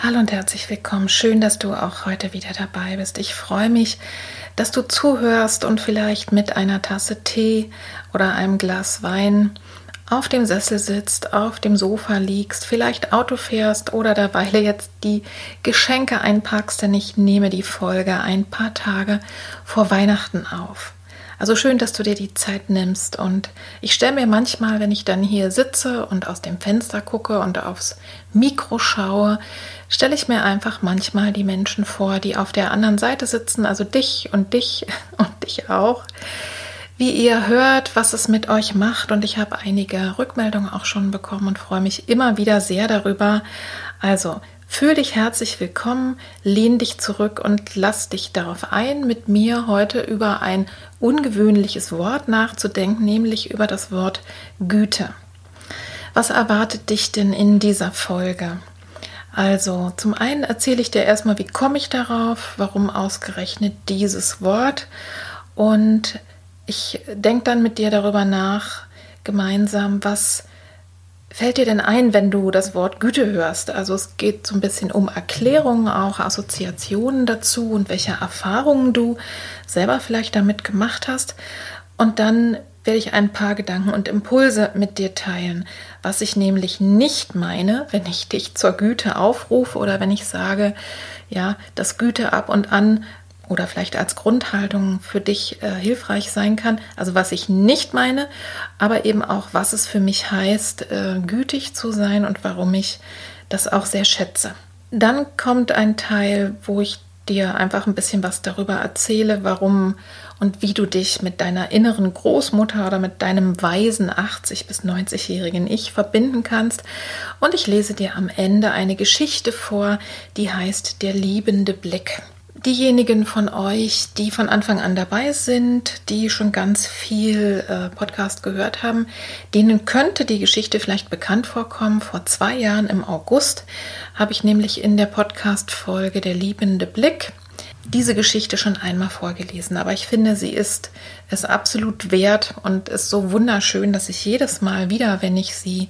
Hallo und herzlich willkommen. Schön, dass du auch heute wieder dabei bist. Ich freue mich, dass du zuhörst und vielleicht mit einer Tasse Tee oder einem Glas Wein auf dem Sessel sitzt, auf dem Sofa liegst, vielleicht Auto fährst oder dabei jetzt die Geschenke einpackst, denn ich nehme die Folge ein paar Tage vor Weihnachten auf. Also schön, dass du dir die Zeit nimmst. Und ich stelle mir manchmal, wenn ich dann hier sitze und aus dem Fenster gucke und aufs Mikro schaue, stelle ich mir einfach manchmal die Menschen vor, die auf der anderen Seite sitzen, also dich und dich und dich auch. Wie ihr hört, was es mit euch macht. Und ich habe einige Rückmeldungen auch schon bekommen und freue mich immer wieder sehr darüber. Also Fühl dich herzlich willkommen, lehn dich zurück und lass dich darauf ein, mit mir heute über ein ungewöhnliches Wort nachzudenken, nämlich über das Wort Güte. Was erwartet dich denn in dieser Folge? Also, zum einen erzähle ich dir erstmal, wie komme ich darauf, warum ausgerechnet dieses Wort und ich denke dann mit dir darüber nach, gemeinsam, was fällt dir denn ein, wenn du das Wort Güte hörst? Also es geht so ein bisschen um Erklärungen, auch Assoziationen dazu und welche Erfahrungen du selber vielleicht damit gemacht hast. Und dann werde ich ein paar Gedanken und Impulse mit dir teilen, was ich nämlich nicht meine, wenn ich dich zur Güte aufrufe oder wenn ich sage, ja, dass Güte ab und an oder vielleicht als Grundhaltung für dich äh, hilfreich sein kann. Also was ich nicht meine, aber eben auch, was es für mich heißt, äh, gütig zu sein und warum ich das auch sehr schätze. Dann kommt ein Teil, wo ich dir einfach ein bisschen was darüber erzähle, warum und wie du dich mit deiner inneren Großmutter oder mit deinem weisen 80 bis 90-jährigen Ich verbinden kannst. Und ich lese dir am Ende eine Geschichte vor, die heißt Der liebende Blick. Diejenigen von euch, die von Anfang an dabei sind, die schon ganz viel äh, Podcast gehört haben, denen könnte die Geschichte vielleicht bekannt vorkommen. Vor zwei Jahren im August habe ich nämlich in der Podcast-Folge Der liebende Blick diese Geschichte schon einmal vorgelesen, aber ich finde, sie ist es absolut wert und ist so wunderschön, dass ich jedes Mal wieder, wenn ich sie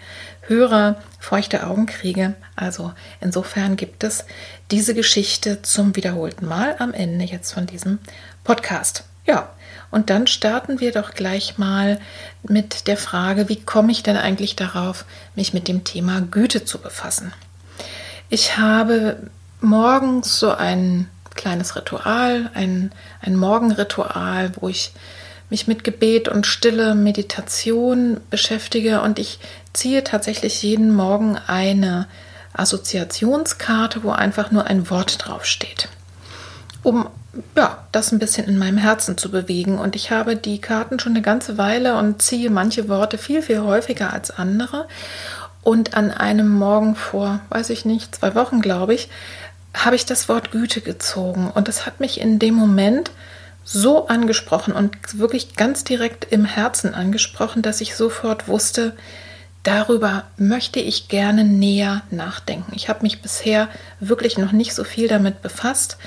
höre, feuchte Augen kriege. Also insofern gibt es diese Geschichte zum wiederholten Mal am Ende jetzt von diesem Podcast. Ja, und dann starten wir doch gleich mal mit der Frage, wie komme ich denn eigentlich darauf, mich mit dem Thema Güte zu befassen? Ich habe morgens so ein kleines Ritual, ein, ein Morgenritual, wo ich mich mit Gebet und Stille, Meditation beschäftige und ich ziehe tatsächlich jeden Morgen eine Assoziationskarte, wo einfach nur ein Wort draufsteht, um ja, das ein bisschen in meinem Herzen zu bewegen. Und ich habe die Karten schon eine ganze Weile und ziehe manche Worte viel, viel häufiger als andere. Und an einem Morgen vor, weiß ich nicht, zwei Wochen, glaube ich, habe ich das Wort Güte gezogen. Und das hat mich in dem Moment so angesprochen und wirklich ganz direkt im Herzen angesprochen, dass ich sofort wusste, darüber möchte ich gerne näher nachdenken. Ich habe mich bisher wirklich noch nicht so viel damit befasst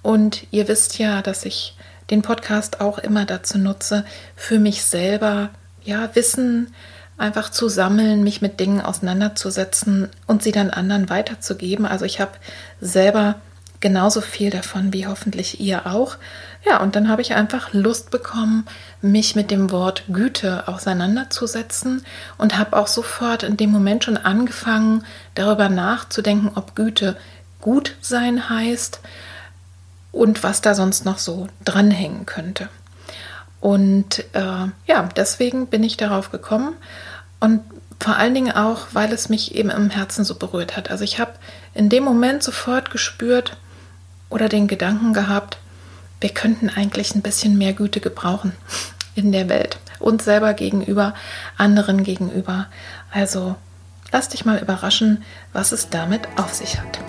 und ihr wisst ja, dass ich den Podcast auch immer dazu nutze, für mich selber ja Wissen einfach zu sammeln, mich mit Dingen auseinanderzusetzen und sie dann anderen weiterzugeben. Also ich habe selber genauso viel davon wie hoffentlich ihr auch. Ja, und dann habe ich einfach Lust bekommen, mich mit dem Wort Güte auseinanderzusetzen und habe auch sofort in dem Moment schon angefangen, darüber nachzudenken, ob Güte gut sein heißt und was da sonst noch so dranhängen könnte. Und äh, ja, deswegen bin ich darauf gekommen und vor allen Dingen auch, weil es mich eben im Herzen so berührt hat. Also ich habe in dem Moment sofort gespürt oder den Gedanken gehabt, wir könnten eigentlich ein bisschen mehr Güte gebrauchen in der Welt. Uns selber gegenüber, anderen gegenüber. Also lass dich mal überraschen, was es damit auf sich hat.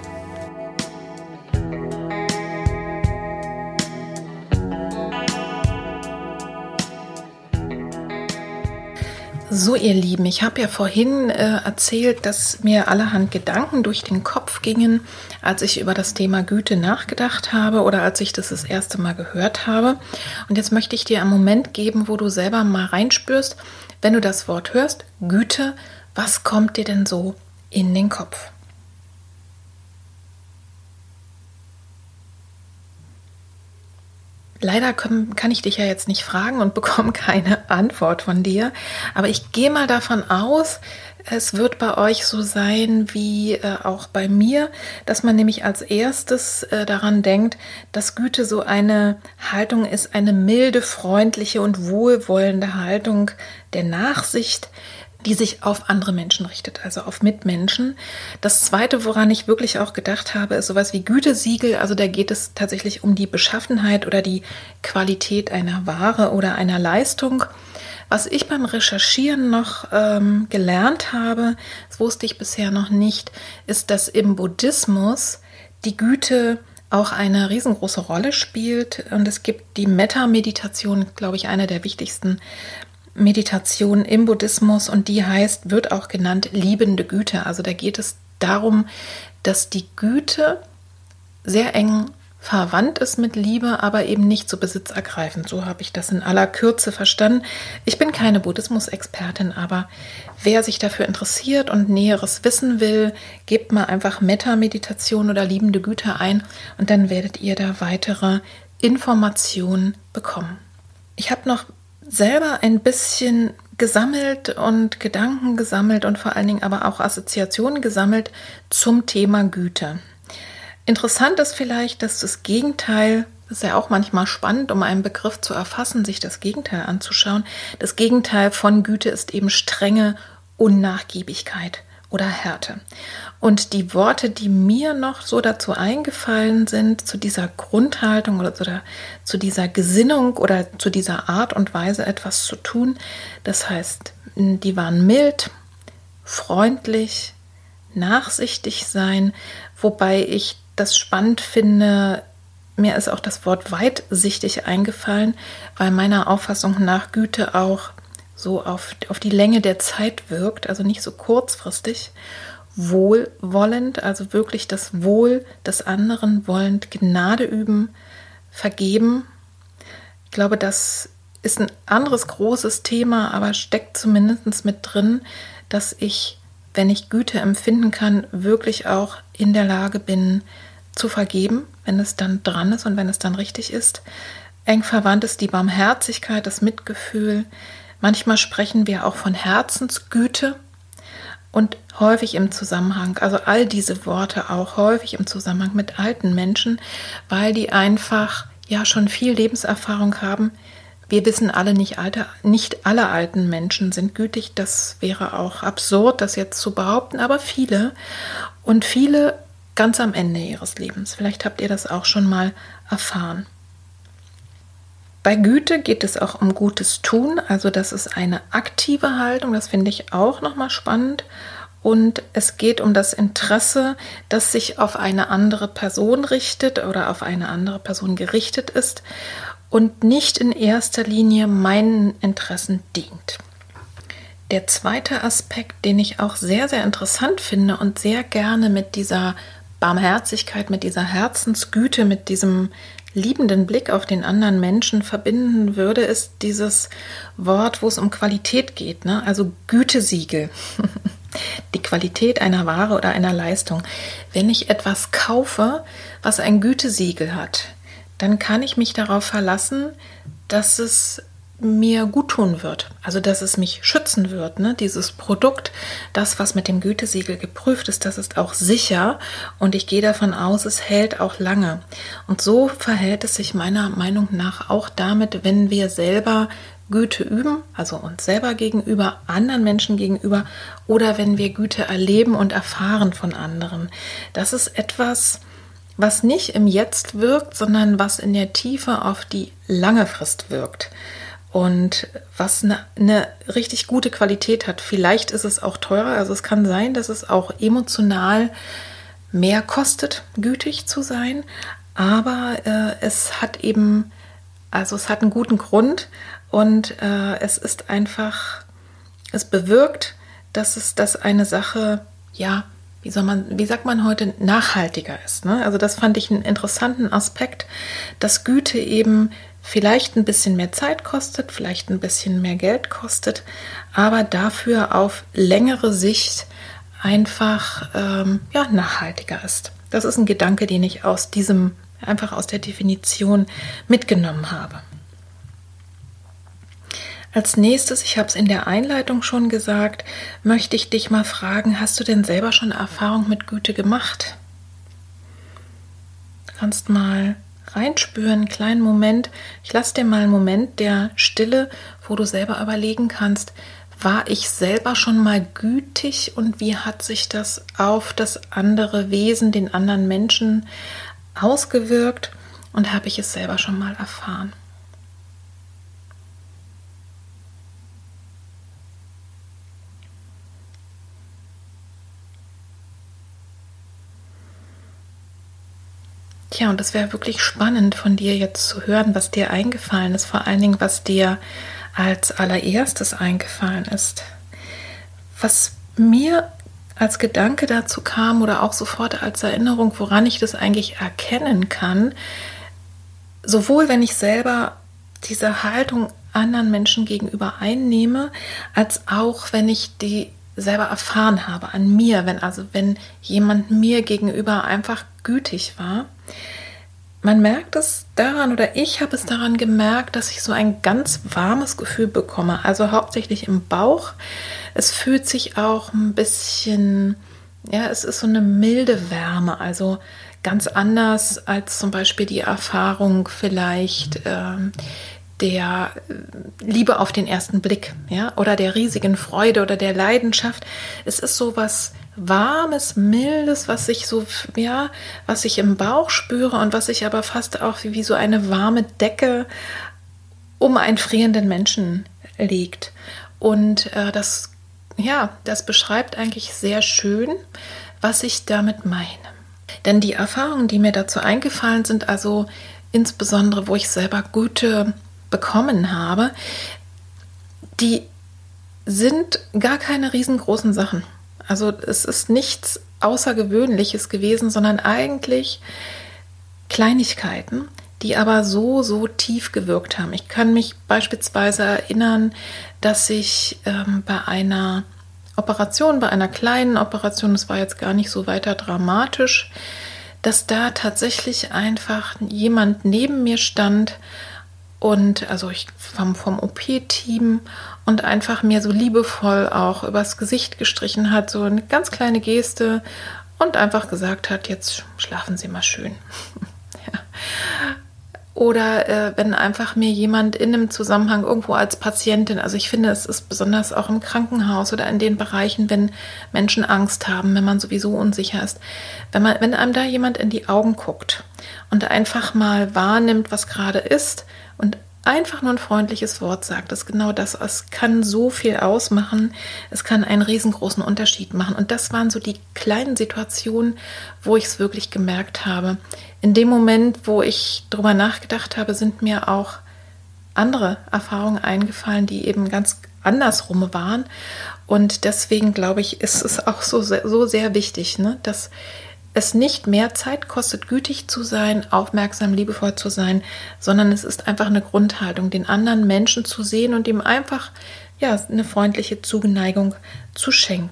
So, ihr Lieben, ich habe ja vorhin äh, erzählt, dass mir allerhand Gedanken durch den Kopf gingen, als ich über das Thema Güte nachgedacht habe oder als ich das das erste Mal gehört habe. Und jetzt möchte ich dir einen Moment geben, wo du selber mal reinspürst, wenn du das Wort hörst, Güte, was kommt dir denn so in den Kopf? Leider kann, ich dich ja jetzt nicht fragen und bekomme keine Antwort von dir, aber ich gehe mal davon aus, es wird bei euch so sein wie äh, auch bei mir, dass man nämlich als erstes äh, daran denkt, dass Güte so eine Haltung ist, eine milde, freundliche und wohlwollende Haltung der Nachsicht, die sich auf andere Menschen richtet, also auf Mitmenschen. Das zweite, woran ich wirklich auch gedacht habe, ist sowas wie Gütesiegel. Also da geht es tatsächlich um die Beschaffenheit oder die Qualität einer Ware oder einer Leistung. Was ich beim Recherchieren noch ähm, gelernt habe, das wusste ich bisher noch nicht, ist, dass im Buddhismus die Güte auch eine riesengroße Rolle spielt. Und es gibt die Metta-Meditation, glaube ich, eine der wichtigsten Meditation im Buddhismus und die heißt, wird auch genannt liebende Güte. Also da geht es darum, dass die Güte sehr eng verwandt ist mit Liebe, aber eben nicht so besitzergreifend. So habe ich das in aller Kürze verstanden. Ich bin keine Buddhismus-Expertin, aber wer sich dafür interessiert und Näheres wissen will, gebt mal einfach Metta-Meditation oder liebende Güte ein und dann werdet ihr da weitere Informationen bekommen. Ich habe noch selber ein bisschen gesammelt und Gedanken gesammelt und vor allen Dingen aber auch Assoziationen gesammelt zum Thema Güte. Interessant ist vielleicht, dass das Gegenteil, das ist ja auch manchmal spannend, um einen Begriff zu erfassen, sich das Gegenteil anzuschauen. Das Gegenteil von Güte ist eben strenge Unnachgiebigkeit oder Härte. Und die Worte, die mir noch so dazu eingefallen sind, zu dieser Grundhaltung oder zu, der, zu dieser Gesinnung oder zu dieser Art und Weise etwas zu tun, das heißt, die waren mild, freundlich, nachsichtig sein, wobei ich das spannend finde, mir ist auch das Wort weitsichtig eingefallen, weil meiner Auffassung nach Güte auch so auf, auf die Länge der Zeit wirkt, also nicht so kurzfristig, wohlwollend, also wirklich das Wohl des anderen wollend, Gnade üben, vergeben. Ich glaube, das ist ein anderes großes Thema, aber steckt zumindest mit drin, dass ich, wenn ich Güte empfinden kann, wirklich auch in der Lage bin zu vergeben, wenn es dann dran ist und wenn es dann richtig ist. Eng verwandt ist die Barmherzigkeit, das Mitgefühl, Manchmal sprechen wir auch von Herzensgüte und häufig im Zusammenhang, also all diese Worte auch häufig im Zusammenhang mit alten Menschen, weil die einfach ja schon viel Lebenserfahrung haben. Wir wissen alle nicht, alte, nicht alle alten Menschen sind gütig. Das wäre auch absurd, das jetzt zu behaupten, aber viele und viele ganz am Ende ihres Lebens. Vielleicht habt ihr das auch schon mal erfahren. Bei Güte geht es auch um gutes Tun, also das ist eine aktive Haltung, das finde ich auch nochmal spannend. Und es geht um das Interesse, das sich auf eine andere Person richtet oder auf eine andere Person gerichtet ist und nicht in erster Linie meinen Interessen dient. Der zweite Aspekt, den ich auch sehr, sehr interessant finde und sehr gerne mit dieser Barmherzigkeit, mit dieser Herzensgüte, mit diesem liebenden Blick auf den anderen Menschen verbinden würde, ist dieses Wort, wo es um Qualität geht, ne? also Gütesiegel. die Qualität einer Ware oder einer Leistung. Wenn ich etwas kaufe, was ein Gütesiegel hat, dann kann ich mich darauf verlassen, dass es mir gut tun wird. Also, dass es mich schützen wird. Ne? Dieses Produkt, das, was mit dem Gütesiegel geprüft ist, das ist auch sicher und ich gehe davon aus, es hält auch lange. Und so verhält es sich meiner Meinung nach auch damit, wenn wir selber Güte üben, also uns selber gegenüber, anderen Menschen gegenüber oder wenn wir Güte erleben und erfahren von anderen. Das ist etwas, was nicht im Jetzt wirkt, sondern was in der Tiefe auf die lange Frist wirkt und was eine, eine, richtig gute Qualität hat. Vielleicht ist es auch teurer, also es kann sein, dass es auch emotional mehr kostet, gütig zu sein, aber äh, es hat eben, also es hat einen guten Grund und äh, es ist einfach, es bewirkt, dass es, dass eine Sache, ja, wie soll man, wie sagt man heute, nachhaltiger ist. Ne? Also das fand ich einen interessanten Aspekt, dass Güte eben vielleicht ein bisschen mehr Zeit kostet, vielleicht ein bisschen mehr Geld kostet, aber dafür auf längere Sicht einfach ähm, ja, nachhaltiger ist. Das ist ein Gedanke, den ich aus diesem, einfach aus der Definition mitgenommen habe. Als nächstes, ich habe es in der Einleitung schon gesagt, möchte ich dich mal fragen, hast du denn selber schon Erfahrung mit Güte gemacht? Du kannst mal reinspüren, einen kleinen Moment. Ich lasse dir mal einen Moment der Stille, wo du selber überlegen kannst, war ich selber schon mal gütig und wie hat sich das auf das andere Wesen, den anderen Menschen ausgewirkt und habe ich es selber schon mal erfahren? Tja, und das wäre wirklich spannend von dir jetzt zu hören, was dir eingefallen ist, vor allen Dingen, was dir als allererstes eingefallen ist. Was mir als Gedanke dazu kam oder auch sofort als Erinnerung, woran ich das eigentlich erkennen kann, sowohl wenn ich selber diese Haltung anderen Menschen gegenüber einnehme, als auch wenn ich die selber erfahren habe an mir, wenn also wenn jemand mir gegenüber einfach gütig war. Man merkt es daran oder ich habe es daran gemerkt, dass ich so ein ganz warmes Gefühl bekomme, also hauptsächlich im Bauch. Es fühlt sich auch ein bisschen, ja, es ist so eine milde Wärme, also ganz anders als zum Beispiel die Erfahrung vielleicht ähm, der äh, Liebe auf den ersten Blick, ja, oder der riesigen Freude oder der Leidenschaft. Es ist so was Warmes, Mildes, was ich so, ja, was ich im Bauch spüre und was ich aber fast auch wie so eine warme Decke um einen frierenden Menschen liegt. Und äh, das, ja, das beschreibt eigentlich sehr schön, was ich damit meine. Denn die Erfahrungen, die mir dazu eingefallen sind, also insbesondere, wo ich selber gute bekommen habe, die sind gar keine riesengroßen Sachen. Also es ist nichts Außergewöhnliches gewesen, sondern eigentlich Kleinigkeiten, die aber so, so tief gewirkt haben. Ich kann mich beispielsweise erinnern, dass ich ähm, bei einer Operation, bei einer kleinen Operation, es war jetzt gar nicht so weiter dramatisch, dass da tatsächlich einfach jemand neben mir stand und also ich vom, vom OP-Team und einfach mir so liebevoll auch übers Gesicht gestrichen hat, so eine ganz kleine Geste und einfach gesagt hat, jetzt schlafen Sie mal schön. Oder äh, wenn einfach mir jemand in einem Zusammenhang irgendwo als Patientin, also ich finde, es ist besonders auch im Krankenhaus oder in den Bereichen, wenn Menschen Angst haben, wenn man sowieso unsicher ist, wenn man, wenn einem da jemand in die Augen guckt und einfach mal wahrnimmt, was gerade ist und einfach nur ein freundliches Wort sagt, ist genau das. Es kann so viel ausmachen. Es kann einen riesengroßen Unterschied machen. Und das waren so die kleinen Situationen, wo ich es wirklich gemerkt habe. In dem Moment, wo ich drüber nachgedacht habe, sind mir auch andere Erfahrungen eingefallen, die eben ganz andersrum waren. Und deswegen glaube ich, ist es auch so, so sehr wichtig, ne, dass es nicht mehr Zeit kostet, gütig zu sein, aufmerksam, liebevoll zu sein, sondern es ist einfach eine Grundhaltung, den anderen Menschen zu sehen und ihm einfach ja, eine freundliche Zugeneigung zu schenken.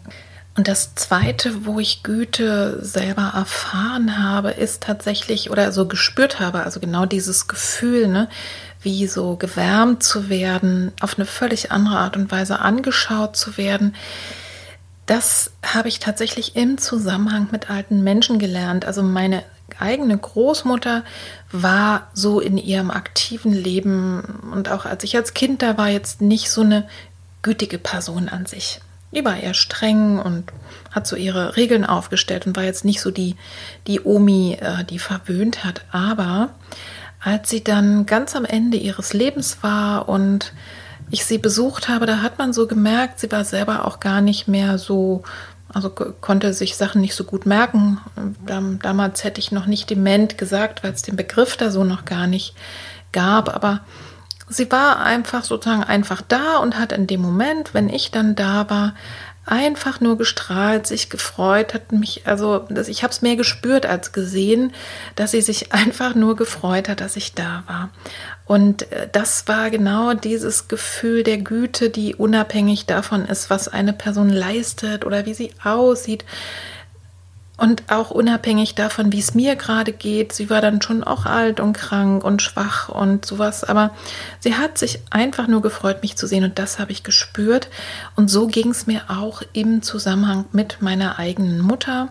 Und das Zweite, wo ich Güte selber erfahren habe, ist tatsächlich oder so gespürt habe, also genau dieses Gefühl, ne, wie so gewärmt zu werden, auf eine völlig andere Art und Weise angeschaut zu werden. Das habe ich tatsächlich im Zusammenhang mit alten Menschen gelernt. Also meine eigene Großmutter war so in ihrem aktiven Leben und auch als ich als Kind da war, jetzt nicht so eine gütige Person an sich. Die war eher streng und hat so ihre Regeln aufgestellt und war jetzt nicht so die, die Omi, äh, die verwöhnt hat. Aber als sie dann ganz am Ende ihres Lebens war und ich sie besucht habe, da hat man so gemerkt, sie war selber auch gar nicht mehr so, also konnte sich Sachen nicht so gut merken. Damals hätte ich noch nicht dement gesagt, weil es den Begriff da so noch gar nicht gab, aber sie war einfach sozusagen einfach da und hat in dem Moment, wenn ich dann da war, einfach nur gestrahlt, sich gefreut, hat mich, also ich habe es mehr gespürt als gesehen, dass sie sich einfach nur gefreut hat, dass ich da war. Und äh, das war genau dieses Gefühl der Güte, die unabhängig davon ist, was eine Person leistet oder wie sie aussieht. Und auch unabhängig davon, wie es mir gerade geht, sie war dann schon auch alt und krank und schwach und sowas, aber sie hat sich einfach nur gefreut, mich zu sehen und das habe ich gespürt. Und so ging es mir auch im Zusammenhang mit meiner eigenen Mutter,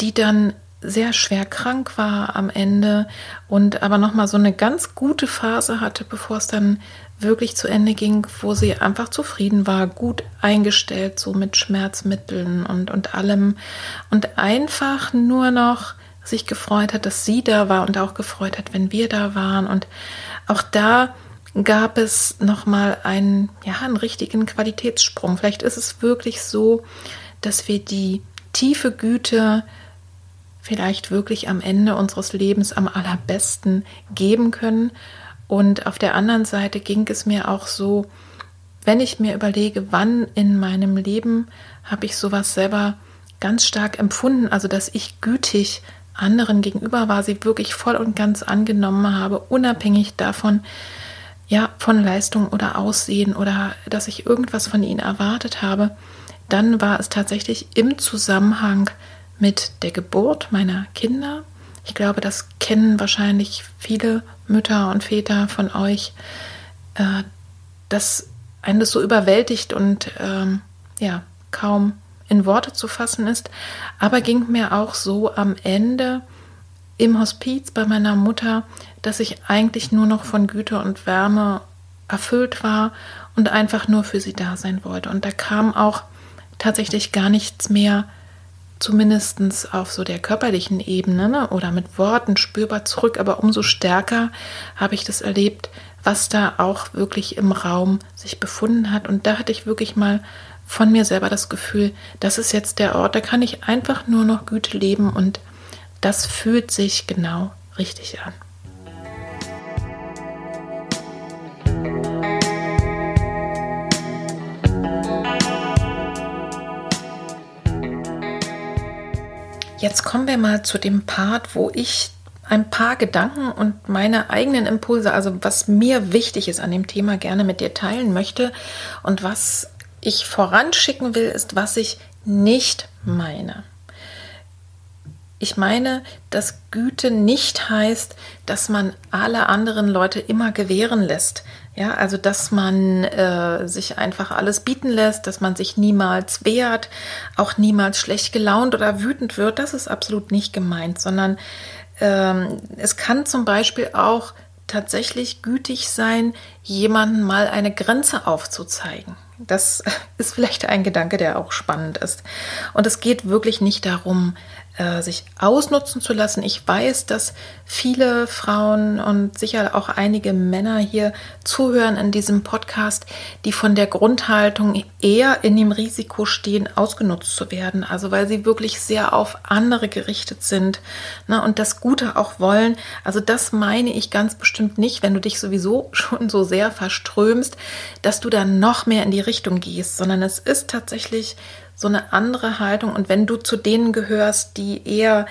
die dann sehr schwer krank war am Ende und aber noch mal so eine ganz gute Phase hatte, bevor es dann wirklich zu Ende ging, wo sie einfach zufrieden war, gut eingestellt, so mit Schmerzmitteln und, und allem. Und einfach nur noch sich gefreut hat, dass sie da war und auch gefreut hat, wenn wir da waren. Und auch da gab es noch mal einen ja einen richtigen Qualitätssprung. Vielleicht ist es wirklich so, dass wir die tiefe Güte vielleicht wirklich am Ende unseres Lebens am allerbesten geben können und auf der anderen Seite ging es mir auch so, wenn ich mir überlege, wann in meinem Leben habe ich sowas selber ganz stark empfunden, also dass ich gütig anderen gegenüber war, sie wirklich voll und ganz angenommen habe, unabhängig davon, ja, von Leistung oder Aussehen oder dass ich irgendwas von ihnen erwartet habe, dann war es tatsächlich im Zusammenhang mit der Geburt meiner Kinder. Ich glaube, das kennen wahrscheinlich viele Mütter und Väter von euch, äh, dass einen das so überwältigt und ähm, ja, kaum in Worte zu fassen ist. Aber ging mir auch so am Ende im Hospiz bei meiner Mutter, dass ich eigentlich nur noch von Güte und Wärme erfüllt war und einfach nur für sie da sein wollte. Und da kam auch tatsächlich gar nichts mehr zumindest auf so der körperlichen Ebene ne, oder mit Worten spürbar zurück, aber umso stärker habe ich das erlebt, was da auch wirklich im Raum sich befunden hat. Und da hatte ich wirklich mal von mir selber das Gefühl, das ist jetzt der Ort, da kann ich einfach nur noch Güte leben und das fühlt sich genau richtig an. Jetzt kommen wir mal zu dem Part, wo ich ein paar Gedanken und meine eigenen Impulse, also was mir wichtig ist an dem Thema, gerne mit dir teilen möchte. Und was ich voranschicken will, ist, was ich nicht meine. Ich meine, dass Güte nicht heißt, dass man alle anderen Leute immer gewähren lässt. Ja, also dass man äh, sich einfach alles bieten lässt, dass man sich niemals wehrt, auch niemals schlecht gelaunt oder wütend wird. Das ist absolut nicht gemeint, sondern ähm, es kann zum Beispiel auch tatsächlich gütig sein, jemandem mal eine Grenze aufzuzeigen. Das ist vielleicht ein Gedanke, der auch spannend ist. Und es geht wirklich nicht darum, äh, sich ausnutzen zu lassen. Ich weiß, dass viele Frauen und sicher auch einige Männer hier zuhören in diesem Podcast, die von der Grundhaltung eher in dem Risiko stehen, ausgenutzt zu werden. Also weil sie wirklich sehr auf andere gerichtet sind ne, und das Gute auch wollen. Also das meine ich ganz bestimmt nicht, wenn du dich sowieso schon so sehr verströmst, dass du dann noch mehr in die Richtung gehst, sondern es ist tatsächlich so eine andere Haltung. Und wenn du zu denen gehörst, die eher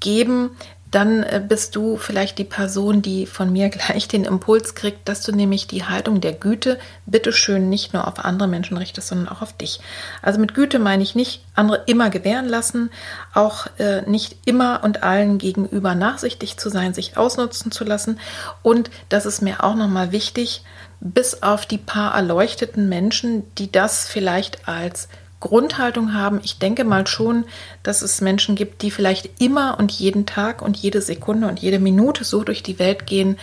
geben, dann äh, bist du vielleicht die Person, die von mir gleich den Impuls kriegt, dass du nämlich die Haltung der Güte bitteschön nicht nur auf andere Menschen richtest, sondern auch auf dich. Also mit Güte meine ich nicht andere immer gewähren lassen, auch äh, nicht immer und allen gegenüber nachsichtig zu sein, sich ausnutzen zu lassen. Und das ist mir auch nochmal wichtig, bis auf die paar erleuchteten Menschen, die das vielleicht als Grundhaltung haben. Ich denke mal schon, dass es Menschen gibt, die vielleicht immer und jeden Tag und jede Sekunde und jede Minute so durch die Welt gehen.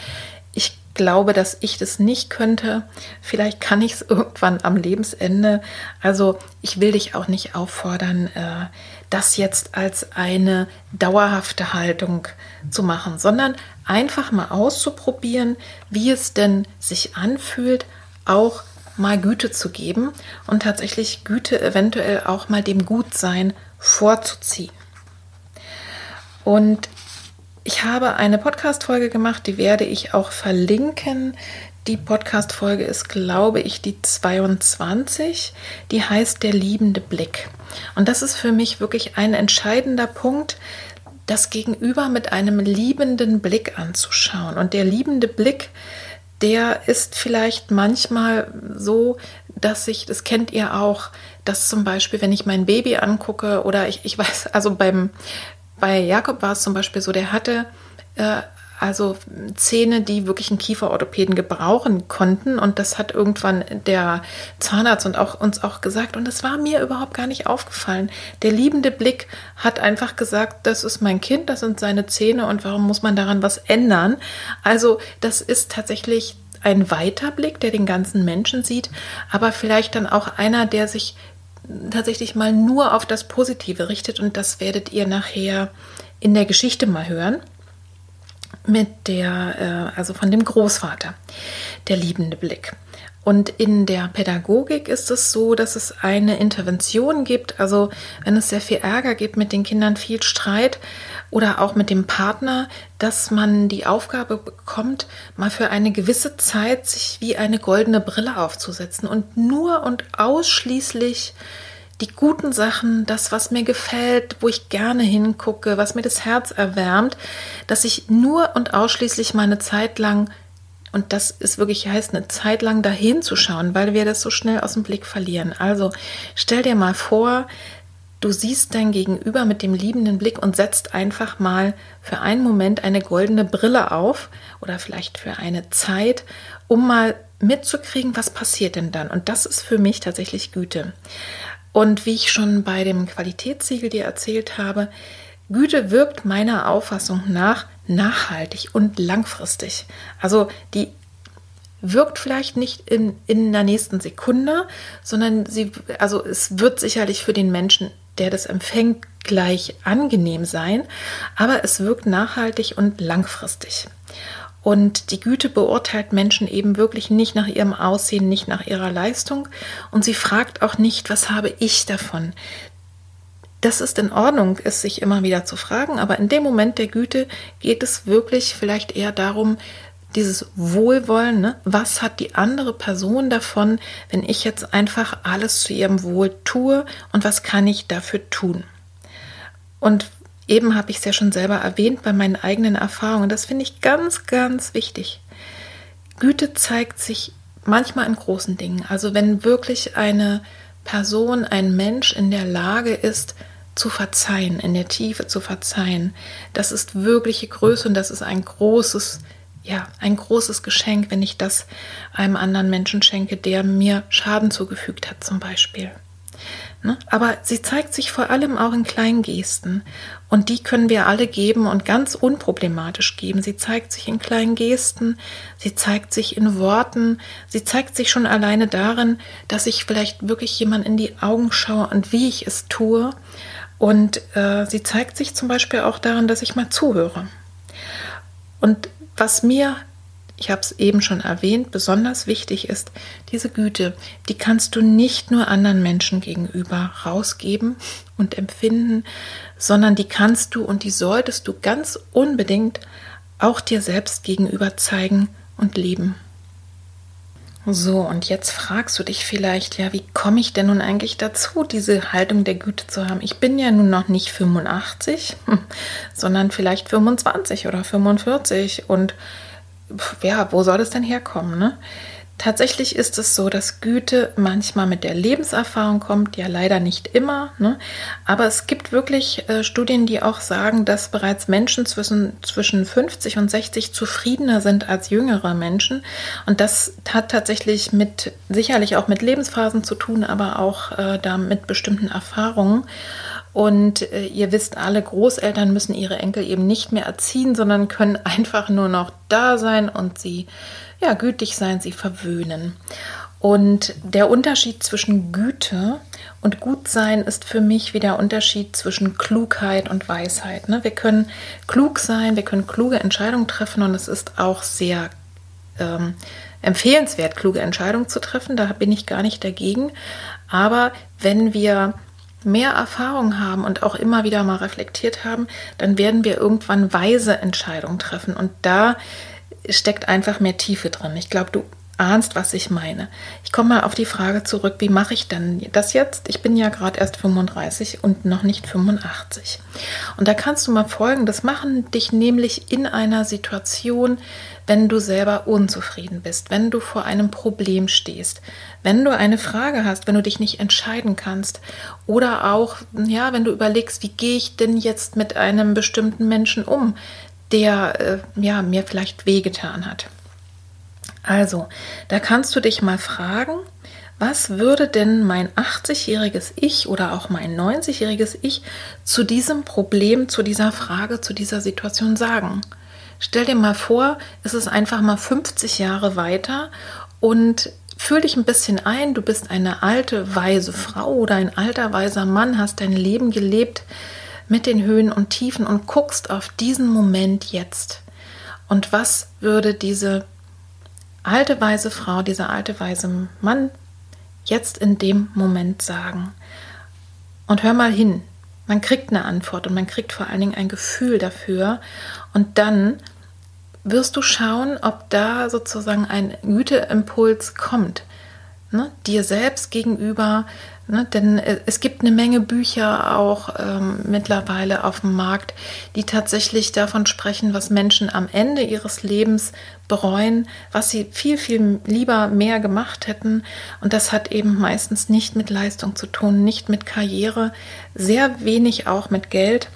Ich glaube, dass ich das nicht könnte. Vielleicht kann ich es irgendwann am Lebensende. Also ich will dich auch nicht auffordern, äh, das jetzt als eine dauerhafte Haltung zu machen, sondern einfach mal auszuprobieren, wie es denn sich anfühlt, auch mal Güte zu geben und tatsächlich Güte eventuell auch mal dem Gutsein vorzuziehen. Und ich habe eine Podcast-Folge gemacht, die werde ich auch verlinken. Die Podcast-Folge ist, glaube ich, die 22. Die heißt Der liebende Blick. Und das ist für mich wirklich ein entscheidender Punkt, das Gegenüber mit einem liebenden Blick anzuschauen. Und der liebende Blick, der ist vielleicht manchmal so, dass ich, das kennt ihr auch, dass zum Beispiel, wenn ich mein Baby angucke oder ich, ich weiß, also beim, bei Jakob war es zum Beispiel so, der hatte äh, also Zähne, die wirklich einen Kieferorthopäden gebrauchen konnten. Und das hat irgendwann der Zahnarzt und auch uns auch gesagt. Und das war mir überhaupt gar nicht aufgefallen. Der liebende Blick hat einfach gesagt, das ist mein Kind, das sind seine Zähne und warum muss man daran was ändern? Also das ist tatsächlich ein Weiterblick, der den ganzen Menschen sieht, aber vielleicht dann auch einer, der sich tatsächlich mal nur auf das Positive richtet. Und das werdet ihr nachher in der Geschichte mal hören mit der, äh, also von dem Großvater, der liebende Blick. Und in der Pädagogik ist es so, dass es eine Intervention gibt. Also wenn es sehr viel Ärger gibt mit den Kindern, viel Streit oder auch mit dem Partner, dass man die Aufgabe bekommt, mal für eine gewisse Zeit sich wie eine goldene Brille aufzusetzen und nur und ausschließlich die guten Sachen, das, was mir gefällt, wo ich gerne hingucke, was mir das Herz erwärmt, dass ich nur und ausschließlich meine Zeit lang, und das ist wirklich heißt, eine Zeit lang dahin zu schauen, weil wir das so schnell aus dem Blick verlieren. Also stell dir mal vor, du siehst dein Gegenüber mit dem liebenden Blick und setzt einfach mal für einen Moment eine goldene Brille auf oder vielleicht für eine Zeit, um mal mitzukriegen, was passiert denn dann. Und das ist für mich tatsächlich Güte. Und wie ich schon bei dem Qualitätssiegel dir erzählt habe, Güte wirkt meiner Auffassung nach nachhaltig und langfristig. Also die wirkt vielleicht nicht in, in der nächsten Sekunde, sondern sie, also es wird sicherlich für den Menschen, der das empfängt, gleich angenehm sein, aber es wirkt nachhaltig und langfristig. Und die Güte beurteilt Menschen eben wirklich nicht nach ihrem Aussehen, nicht nach ihrer Leistung. Und sie fragt auch nicht, was habe ich davon? Das ist in Ordnung, es sich immer wieder zu fragen, aber in dem Moment der Güte geht es wirklich vielleicht eher darum, dieses Wohlwollen, ne? was hat die andere Person davon, wenn ich jetzt einfach alles zu ihrem Wohl tue und was kann ich dafür tun? Und Eben habe ich es ja schon selber erwähnt bei meinen eigenen Erfahrungen. Das finde ich ganz, ganz wichtig. Güte zeigt sich manchmal in großen Dingen. Also wenn wirklich eine Person, ein Mensch in der Lage ist, zu verzeihen, in der Tiefe zu verzeihen, das ist wirkliche Größe und das ist ein großes, ja, ein großes Geschenk, wenn ich das einem anderen Menschen schenke, der mir Schaden zugefügt hat, zum Beispiel. Ne? Aber sie zeigt sich vor allem auch in kleinen Gesten. Und die können wir alle geben und ganz unproblematisch geben. Sie zeigt sich in kleinen Gesten, sie zeigt sich in Worten, sie zeigt sich schon alleine darin, dass ich vielleicht wirklich jemand in die Augen schaue und wie ich es tue. Und äh, sie zeigt sich zum Beispiel auch darin, dass ich mal zuhöre. Und was mir ich habe es eben schon erwähnt, besonders wichtig ist, diese Güte, die kannst du nicht nur anderen Menschen gegenüber rausgeben und empfinden, sondern die kannst du und die solltest du ganz unbedingt auch dir selbst gegenüber zeigen und leben. So, und jetzt fragst du dich vielleicht, ja, wie komme ich denn nun eigentlich dazu, diese Haltung der Güte zu haben? Ich bin ja nun noch nicht 85, sondern vielleicht 25 oder 45 und ja, wo soll das denn herkommen, ne? Tatsächlich ist es so, dass Güte manchmal mit der Lebenserfahrung kommt, ja leider nicht immer, ne? aber es gibt wirklich äh, Studien, die auch sagen, dass bereits Menschen zwischen, zwischen 50 und 60 zufriedener sind als jüngere Menschen. Und das hat tatsächlich mit, sicherlich auch mit Lebensphasen zu tun, aber auch äh, da mit bestimmten Erfahrungen. Und äh, ihr wisst alle, Großeltern müssen ihre Enkel eben nicht mehr erziehen, sondern können einfach nur noch da sein und sie ja, gütig sein, sie verwöhnen. Und der Unterschied zwischen Güte und Gutsein ist für mich wie der Unterschied zwischen Klugheit und Weisheit. Ne? Wir können klug sein, wir können kluge Entscheidungen treffen und es ist auch sehr ähm, empfehlenswert, kluge Entscheidungen zu treffen. Da bin ich gar nicht dagegen. Aber wenn wir mehr Erfahrung haben und auch immer wieder mal reflektiert haben, dann werden wir irgendwann weise Entscheidungen treffen. Und da steckt einfach mehr Tiefe drin. Ich glaube, du ahnst, was ich meine. Ich komme mal auf die Frage zurück, wie mache ich denn das jetzt? Ich bin ja gerade erst 35 und noch nicht 85. Und da kannst du mal Folgendes machen, dich nämlich in einer Situation, wenn du selber unzufrieden bist, wenn du vor einem Problem stehst, wenn du eine Frage hast, wenn du dich nicht entscheiden kannst oder auch, ja, wenn du überlegst, wie gehe ich denn jetzt mit einem bestimmten Menschen um? der äh, ja, mir vielleicht wehgetan hat. Also, da kannst du dich mal fragen, was würde denn mein 80-jähriges Ich oder auch mein 90-jähriges Ich zu diesem Problem, zu dieser Frage, zu dieser Situation sagen? Stell dir mal vor, es ist einfach mal 50 Jahre weiter und fühl dich ein bisschen ein, du bist eine alte, weise Frau oder ein alter, weiser Mann, hast dein Leben gelebt, mit den Höhen und Tiefen und guckst auf diesen Moment jetzt. Und was würde diese alte weise Frau, dieser alte weise Mann jetzt in dem Moment sagen? Und hör mal hin. Man kriegt eine Antwort und man kriegt vor allen Dingen ein Gefühl dafür. Und dann wirst du schauen, ob da sozusagen ein Güteimpuls kommt. Ne? Dir selbst gegenüber, Ne, denn äh, es gibt eine Menge Bücher auch ähm, mittlerweile auf dem Markt, die tatsächlich davon sprechen, was Menschen am Ende ihres Lebens bereuen, was sie viel, viel lieber mehr gemacht hätten. Und das hat eben meistens nicht mit Leistung zu tun, nicht mit Karriere, sehr wenig auch mit Geld.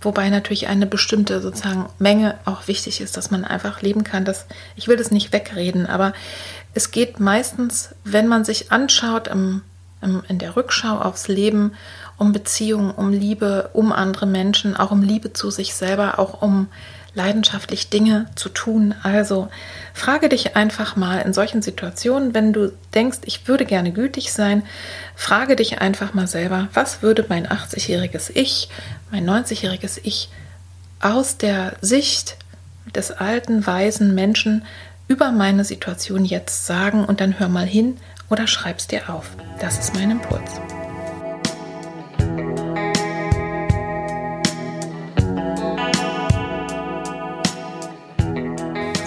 Wobei natürlich eine bestimmte sozusagen Menge auch wichtig ist, dass man einfach leben kann. Das, ich will das nicht wegreden, aber es geht meistens, wenn man sich anschaut im in der Rückschau aufs Leben, um Beziehungen, um Liebe, um andere Menschen, auch um Liebe zu sich selber, auch um leidenschaftlich Dinge zu tun. Also frage dich einfach mal in solchen Situationen, wenn du denkst, ich würde gerne gütig sein, frage dich einfach mal selber, was würde mein 80-jähriges Ich, mein 90-jähriges Ich aus der Sicht des alten, weisen Menschen über meine Situation jetzt sagen und dann hör mal hin, oder schreib's dir auf. Das ist mein Impuls.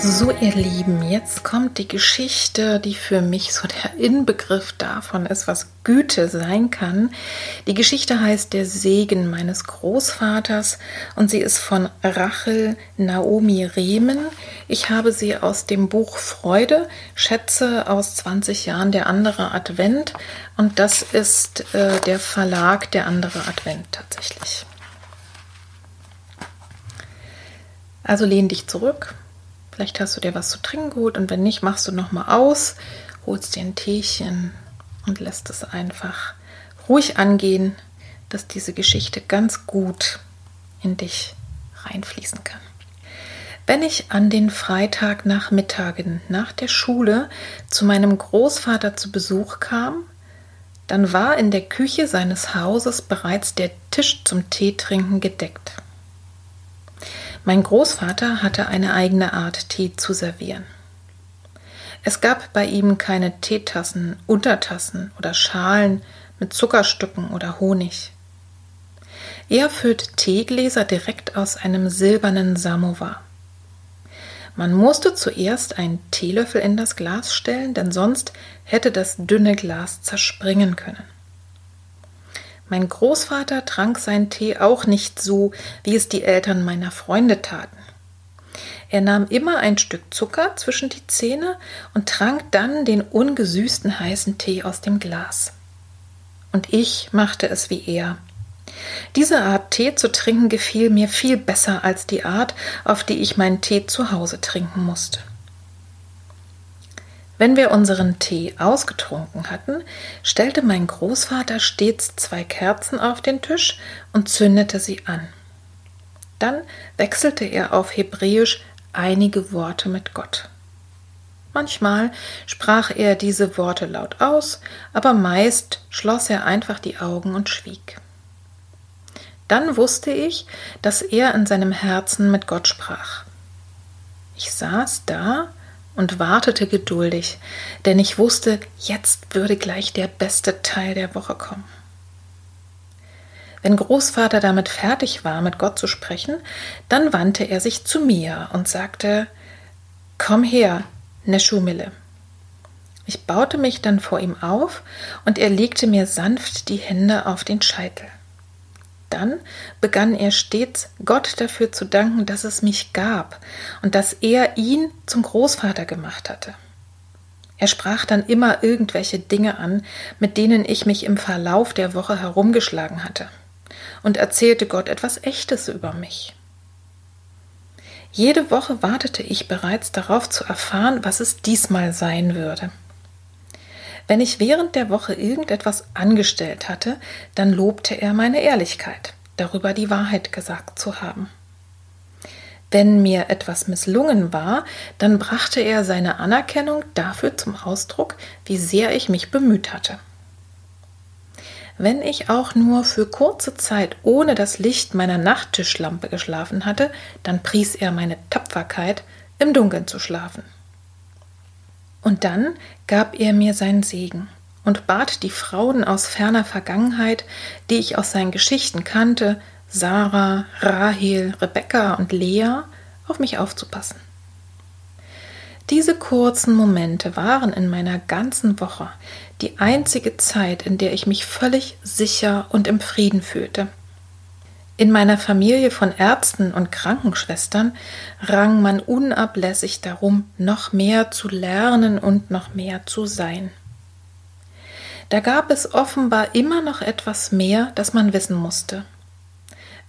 So, ihr Lieben, jetzt kommt die Geschichte, die für mich so der Inbegriff davon ist, was Güte sein kann. Die Geschichte heißt Der Segen meines Großvaters und sie ist von Rachel Naomi Rehmen. Ich habe sie aus dem Buch Freude, Schätze aus 20 Jahren der andere Advent und das ist äh, der Verlag der andere Advent tatsächlich. Also lehn dich zurück Vielleicht hast du dir was zu trinken geholt und wenn nicht, machst du noch mal aus, holst dir ein Teechen und lässt es einfach ruhig angehen, dass diese Geschichte ganz gut in dich reinfließen kann. Wenn ich an den Freitagnachmittagen nach der Schule zu meinem Großvater zu Besuch kam, dann war in der Küche seines Hauses bereits der Tisch zum Teetrinken gedeckt. Mein Großvater hatte eine eigene Art, Tee zu servieren. Es gab bei ihm keine Teetassen, Untertassen oder Schalen mit Zuckerstücken oder Honig. Er füllt Teegläser direkt aus einem silbernen Samovar. Man musste zuerst einen Teelöffel in das Glas stellen, denn sonst hätte das dünne Glas zerspringen können. Mein Großvater trank seinen Tee auch nicht so, wie es die Eltern meiner Freunde taten. Er nahm immer ein Stück Zucker zwischen die Zähne und trank dann den ungesüßten heißen Tee aus dem Glas. Und ich machte es wie er. Diese Art Tee zu trinken gefiel mir viel besser als die Art, auf die ich meinen Tee zu Hause trinken musste. Wenn wir unseren Tee ausgetrunken hatten, stellte mein Großvater stets zwei Kerzen auf den Tisch und zündete sie an. Dann wechselte er auf Hebräisch einige Worte mit Gott. Manchmal sprach er diese Worte laut aus, aber meist schloss er einfach die Augen und schwieg. Dann wusste ich, dass er in seinem Herzen mit Gott sprach. Ich saß da und wartete geduldig, denn ich wusste, jetzt würde gleich der beste Teil der Woche kommen. Wenn Großvater damit fertig war, mit Gott zu sprechen, dann wandte er sich zu mir und sagte, Komm her, Neschumille. Ich baute mich dann vor ihm auf und er legte mir sanft die Hände auf den Scheitel. Dann begann er stets Gott dafür zu danken, dass es mich gab und dass er ihn zum Großvater gemacht hatte. Er sprach dann immer irgendwelche Dinge an, mit denen ich mich im Verlauf der Woche herumgeschlagen hatte, und erzählte Gott etwas Echtes über mich. Jede Woche wartete ich bereits darauf zu erfahren, was es diesmal sein würde. Wenn ich während der Woche irgendetwas angestellt hatte, dann lobte er meine Ehrlichkeit, darüber die Wahrheit gesagt zu haben. Wenn mir etwas misslungen war, dann brachte er seine Anerkennung dafür zum Ausdruck, wie sehr ich mich bemüht hatte. Wenn ich auch nur für kurze Zeit ohne das Licht meiner Nachttischlampe geschlafen hatte, dann pries er meine Tapferkeit, im Dunkeln zu schlafen. Und dann gab er mir seinen Segen und bat die Frauen aus ferner Vergangenheit, die ich aus seinen Geschichten kannte, Sarah, Rahel, Rebekka und Lea, auf mich aufzupassen. Diese kurzen Momente waren in meiner ganzen Woche die einzige Zeit, in der ich mich völlig sicher und im Frieden fühlte. In meiner Familie von Ärzten und Krankenschwestern rang man unablässig darum, noch mehr zu lernen und noch mehr zu sein. Da gab es offenbar immer noch etwas mehr, das man wissen musste.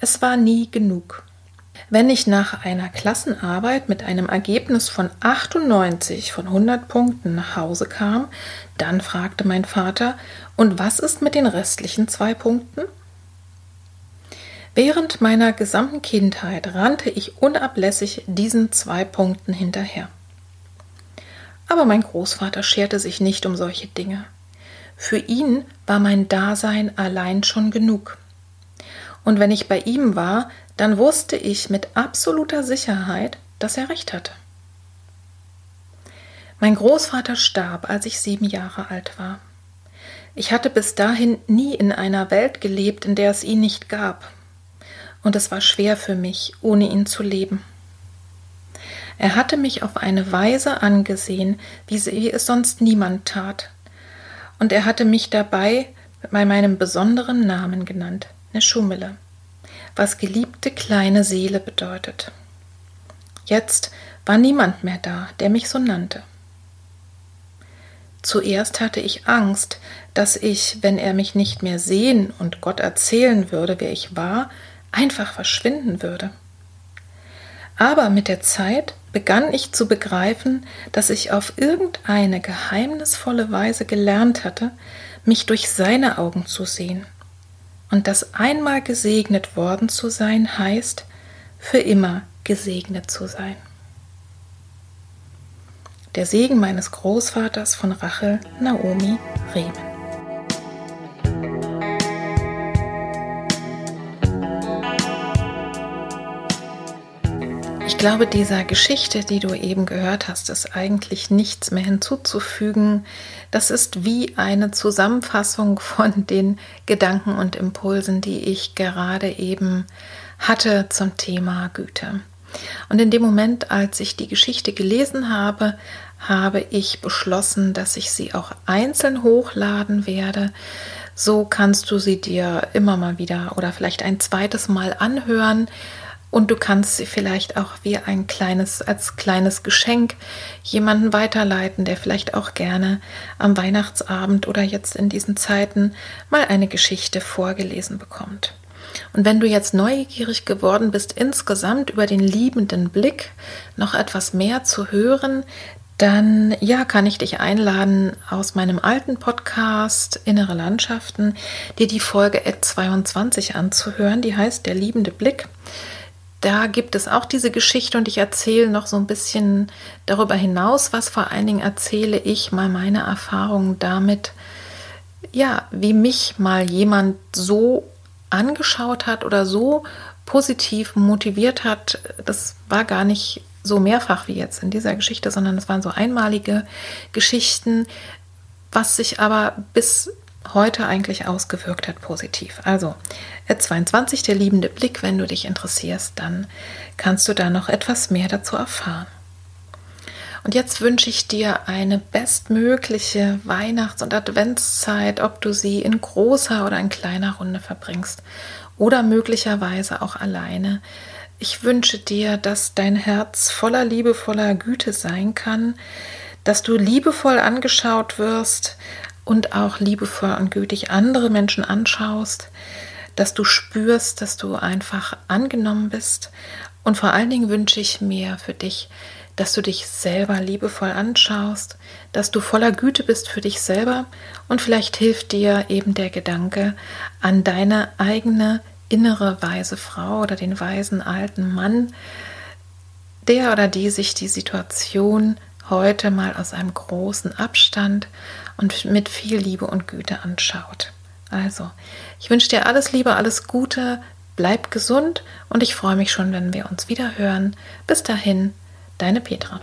Es war nie genug. Wenn ich nach einer Klassenarbeit mit einem Ergebnis von 98 von 100 Punkten nach Hause kam, dann fragte mein Vater, und was ist mit den restlichen zwei Punkten? Während meiner gesamten Kindheit rannte ich unablässig diesen zwei Punkten hinterher. Aber mein Großvater scherte sich nicht um solche Dinge. Für ihn war mein Dasein allein schon genug. Und wenn ich bei ihm war, dann wusste ich mit absoluter Sicherheit, dass er recht hatte. Mein Großvater starb, als ich sieben Jahre alt war. Ich hatte bis dahin nie in einer Welt gelebt, in der es ihn nicht gab und es war schwer für mich, ohne ihn zu leben. Er hatte mich auf eine Weise angesehen, wie es sonst niemand tat, und er hatte mich dabei bei meinem besonderen Namen genannt, Neschumele, was geliebte kleine Seele bedeutet. Jetzt war niemand mehr da, der mich so nannte. Zuerst hatte ich Angst, dass ich, wenn er mich nicht mehr sehen und Gott erzählen würde, wer ich war, einfach verschwinden würde. Aber mit der Zeit begann ich zu begreifen, dass ich auf irgendeine geheimnisvolle Weise gelernt hatte, mich durch seine Augen zu sehen. Und dass einmal gesegnet worden zu sein heißt, für immer gesegnet zu sein. Der Segen meines Großvaters von Rachel Naomi Rehmann. Glaube, dieser Geschichte, die du eben gehört hast, ist eigentlich nichts mehr hinzuzufügen. Das ist wie eine Zusammenfassung von den Gedanken und Impulsen, die ich gerade eben hatte zum Thema Güte. Und in dem Moment, als ich die Geschichte gelesen habe, habe ich beschlossen, dass ich sie auch einzeln hochladen werde. So kannst du sie dir immer mal wieder oder vielleicht ein zweites Mal anhören. Und du kannst sie vielleicht auch wie ein kleines, als kleines Geschenk jemanden weiterleiten, der vielleicht auch gerne am Weihnachtsabend oder jetzt in diesen Zeiten mal eine Geschichte vorgelesen bekommt. Und wenn du jetzt neugierig geworden bist, insgesamt über den liebenden Blick noch etwas mehr zu hören, dann ja, kann ich dich einladen, aus meinem alten Podcast Innere Landschaften dir die Folge 22 anzuhören. Die heißt Der liebende Blick. Da gibt es auch diese Geschichte und ich erzähle noch so ein bisschen darüber hinaus, was vor allen Dingen erzähle ich mal meine Erfahrungen damit, ja, wie mich mal jemand so angeschaut hat oder so positiv motiviert hat. Das war gar nicht so mehrfach wie jetzt in dieser Geschichte, sondern es waren so einmalige Geschichten, was sich aber bis heute eigentlich ausgewirkt hat positiv. Also 22, der liebende Blick, wenn du dich interessierst, dann kannst du da noch etwas mehr dazu erfahren. Und jetzt wünsche ich dir eine bestmögliche Weihnachts- und Adventszeit, ob du sie in großer oder in kleiner Runde verbringst oder möglicherweise auch alleine. Ich wünsche dir, dass dein Herz voller liebevoller Güte sein kann, dass du liebevoll angeschaut wirst und auch liebevoll und gütig andere Menschen anschaust, dass du spürst, dass du einfach angenommen bist. Und vor allen Dingen wünsche ich mir für dich, dass du dich selber liebevoll anschaust, dass du voller Güte bist für dich selber und vielleicht hilft dir eben der Gedanke an deine eigene innere weise Frau oder den weisen alten Mann, der oder die sich die Situation heute mal aus einem großen Abstand und mit viel Liebe und Güte anschaut. Also, ich wünsche dir alles Liebe, alles Gute, bleib gesund und ich freue mich schon, wenn wir uns wieder hören. Bis dahin, Deine Petra.